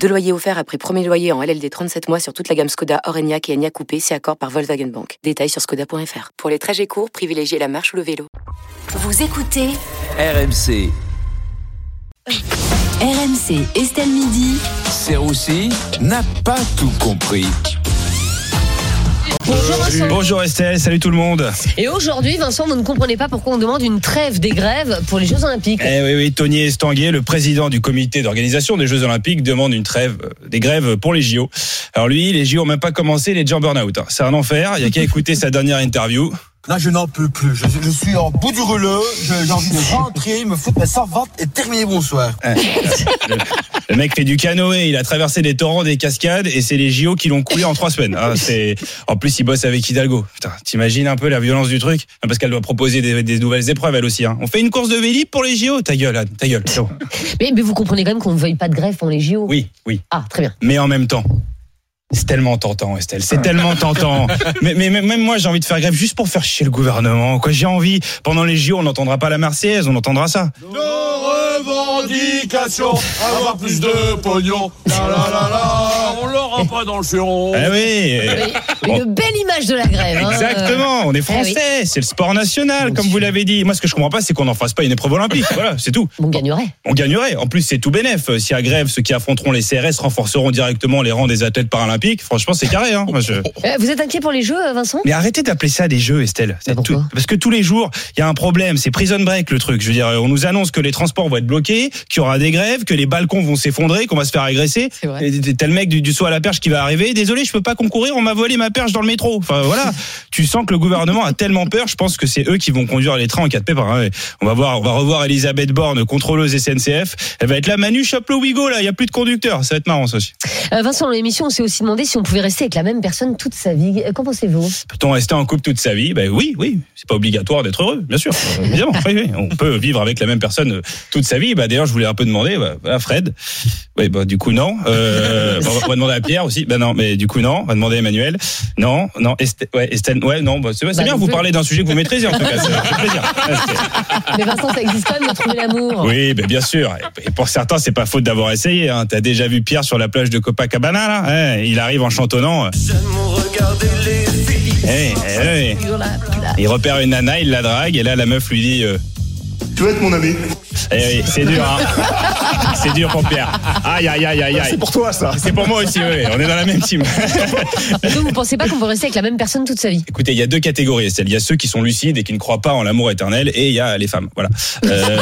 Deux loyers offerts après premier loyer en LLD 37 mois sur toute la gamme Skoda, Orenia et Enya Coupé, c'est accord par Volkswagen Bank. Détails sur skoda.fr. Pour les trajets courts, privilégiez la marche ou le vélo. Vous écoutez RMC, RMC Estelle Midi. Serroussi n'a pas tout compris. Bonjour Vincent. Bonjour Estelle, salut tout le monde. Et aujourd'hui, Vincent, vous ne comprenez pas pourquoi on demande une trêve des grèves pour les Jeux Olympiques. Eh oui, oui, Tony Estanguet, le président du comité d'organisation des Jeux Olympiques, demande une trêve, euh, des grèves pour les JO. Alors lui, les JO ont même pas commencé, il est déjà en burn-out. hein. C'est un enfer, il y a qu'à écouter sa dernière interview. Là, je n'en peux plus. Je, je suis en bout du rouleau. Je- J'ai envie de rentrer, me foutre mes servantes et terminer bonsoir. Le mec fait du canoë, il a traversé des torrents, des cascades, et c'est les JO qui l'ont coulé en trois semaines. Ah, c'est... En plus, il bosse avec Hidalgo. Putain, t'imagines un peu la violence du truc? Ah, Parce qu'elle doit proposer des, des nouvelles épreuves, elle aussi. Hein. On fait une course de vélib pour les JO Ta gueule, Anne, ta gueule. Mais, mais vous comprenez quand même qu'on ne veuille pas de grève pour les JO. Oui, oui. Ah, très bien. mais en même temps. C'est tellement tentant, Estelle. C'est tellement tentant. Mais, mais mais même moi, j'ai envie de faire grève juste pour faire chier le gouvernement. Quoi, j'ai envie. Pendant les JO, on n'entendra pas la Marseillaise, on entendra ça. Nos revendications, avoir plus de pognon. La la la la, on l'aura pas dans le suron. Ah oui. Mais Une belle image de la grève. hein. Exactement. On est Eh oui. français. C'est le sport national, comme vous l'avez dit. Moi, ce que je comprends pas, c'est qu'on n'en fasse pas une épreuve olympique. Voilà, c'est tout. On gagnerait. On gagnerait. En plus, c'est tout bénef. Y a grève, ceux qui affronteront les CRS renforceront directement les rangs des athlètes paralympiques. Franchement, c'est carré. Hein. Moi, je... Euh, vous êtes inquiet pour les Jeux, euh, Vincent? Mais arrêtez d'appeler ça des jeux, Estelle. C'est Bah, pourquoi? Tout- Parce que tous les jours, il y a un problème. C'est prison break le truc. Je veux dire, on nous annonce que les transports vont être bloqués, qu'il y aura des grèves, que les balcons vont s'effondrer, qu'on va se faire agresser. C'est vrai. Et T'as le mec du, du saut à la perche qui va arriver. Désolé, je peux pas concourir. On m'a volé ma perche dans le métro. Enfin voilà. tu sens que le gouvernement a tellement peur. Je pense que c'est eux qui vont conduire les trains en cas de pépin. hein. On va voir, on va revoir Elisabeth Borne, contrôleuse SNCF. Elle va être là. Manu, chope le Wigo là. Il y a plus de conducteur. Ça va être marrant ça aussi. Euh, Vincent, dans l'émission, on s'est aussi demandé si on pouvait rester avec la même personne toute sa vie. Euh, Qu'en pensez-vous? Peut-on rester en couple toute sa vie? Ben oui, oui. C'est pas obligatoire d'être heureux, bien sûr. Euh, Évidemment, oui, oui. On peut vivre avec la même personne toute sa vie. Bah d'ailleurs, je voulais un peu demander bah, à Fred. Oui, bah du coup non. Euh, on va demander à Pierre aussi. Ben non, mais du coup non. On va demander à Emmanuel. Non, non. Esté- ouais, Estelle. Ouais, non. Bah, c'est c'est Bah, bien. Vous plus. parlez d'un sujet que vous maîtrisez en tout cas. Fait plaisir. C'est- Mais Vincent, ça existe quand même de trouver l'amour. oui, ben bien sûr. Et pour certains, c'est pas faute d'avoir essayé. Hein. T'as déjà vu Pierre sur la plage de Copacabana là? Hein, Il arrive en chantonnant. Sur la plage. Il repère une nana, il la drague, et là, la meuf lui dit euh, Tu veux être mon ami Eh oui, c'est dur, hein. C'est dur pour Pierre. Aïe, aïe, aïe, aïe, aïe. C'est pour toi ça. C'est pour moi aussi, oui. On est dans la même team. Donc, vous pensez pas qu'on peut rester avec la même personne toute sa vie Écoutez, il y a deux catégories, Estelle. Il y a ceux qui sont lucides et qui ne croient pas en l'amour éternel, et il y a les femmes. Voilà. Euh, euh,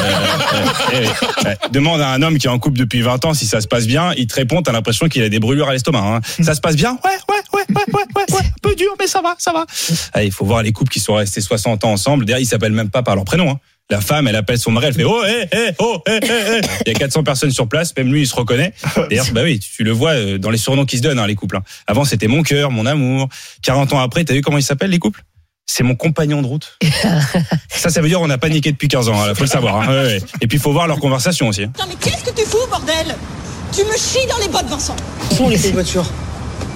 eh oui. Ouais. Demande à un homme qui est en couple depuis 20 ans si ça se passe bien. Il te répond, t'as l'impression qu'il a des brûlures à l'estomac. Hein. Ça se passe bien? Ouais, ouais, ouais, ouais, ouais, ouais, ouais. Un peu dur, mais ça va, ça va. Ah, il faut voir les couples qui sont restés 60 ans ensemble. D'ailleurs, ils s'appellent même pas par leur prénom. Hein. La femme, elle appelle son mari, elle fait oh, hé, hé, oh, hé, hé, hé. Il y a 400 personnes sur place, même lui, il se reconnaît. D'ailleurs, bah oui, tu le vois euh, dans les surnoms qui se donnent, hein, les couples. hein. Avant, c'était mon cœur, mon amour. 40 ans après, t'as vu comment ils s'appellent, les couples? C'est mon compagnon de route. ça, ça veut dire on n'a pas niqué depuis 15 ans. Il faut le savoir. hein. Ouais, ouais. Et puis, il faut voir leur conversation aussi. hein. Putain, mais qu'est-ce que tu fous, bordel? Tu me chies dans les bottes, Vincent Sont les voitures?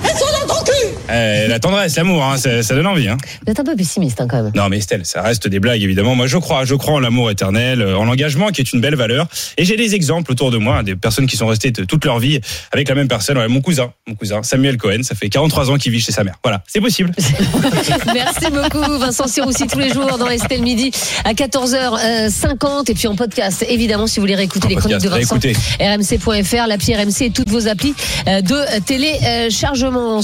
Elles sont dans ton cul Eh, la tendresse, l'amour, hein, ça, ça donne envie. Hein. Vous êtes un peu pessimiste hein, quand même. Non, mais Estelle, ça reste des blagues, évidemment. Moi, je crois, je crois en l'amour éternel, euh, en l'engagement, qui est une belle valeur. Et j'ai des exemples autour de moi, hein, des personnes qui sont restées toute leur vie avec la même personne. Ouais, mon cousin, mon cousin, Samuel Cohen, ça fait 43 ans qu'il vit chez sa mère. Voilà, c'est possible. Merci beaucoup, Vincent Siroussi, tous les jours dans Estelle Midi à 14h50 et puis en podcast, évidemment, si vous voulez réécouter En les chroniques de podcast, Vincent. rmc.fr, l'appli RMC et toutes vos applis euh, de téléchargement. Oh.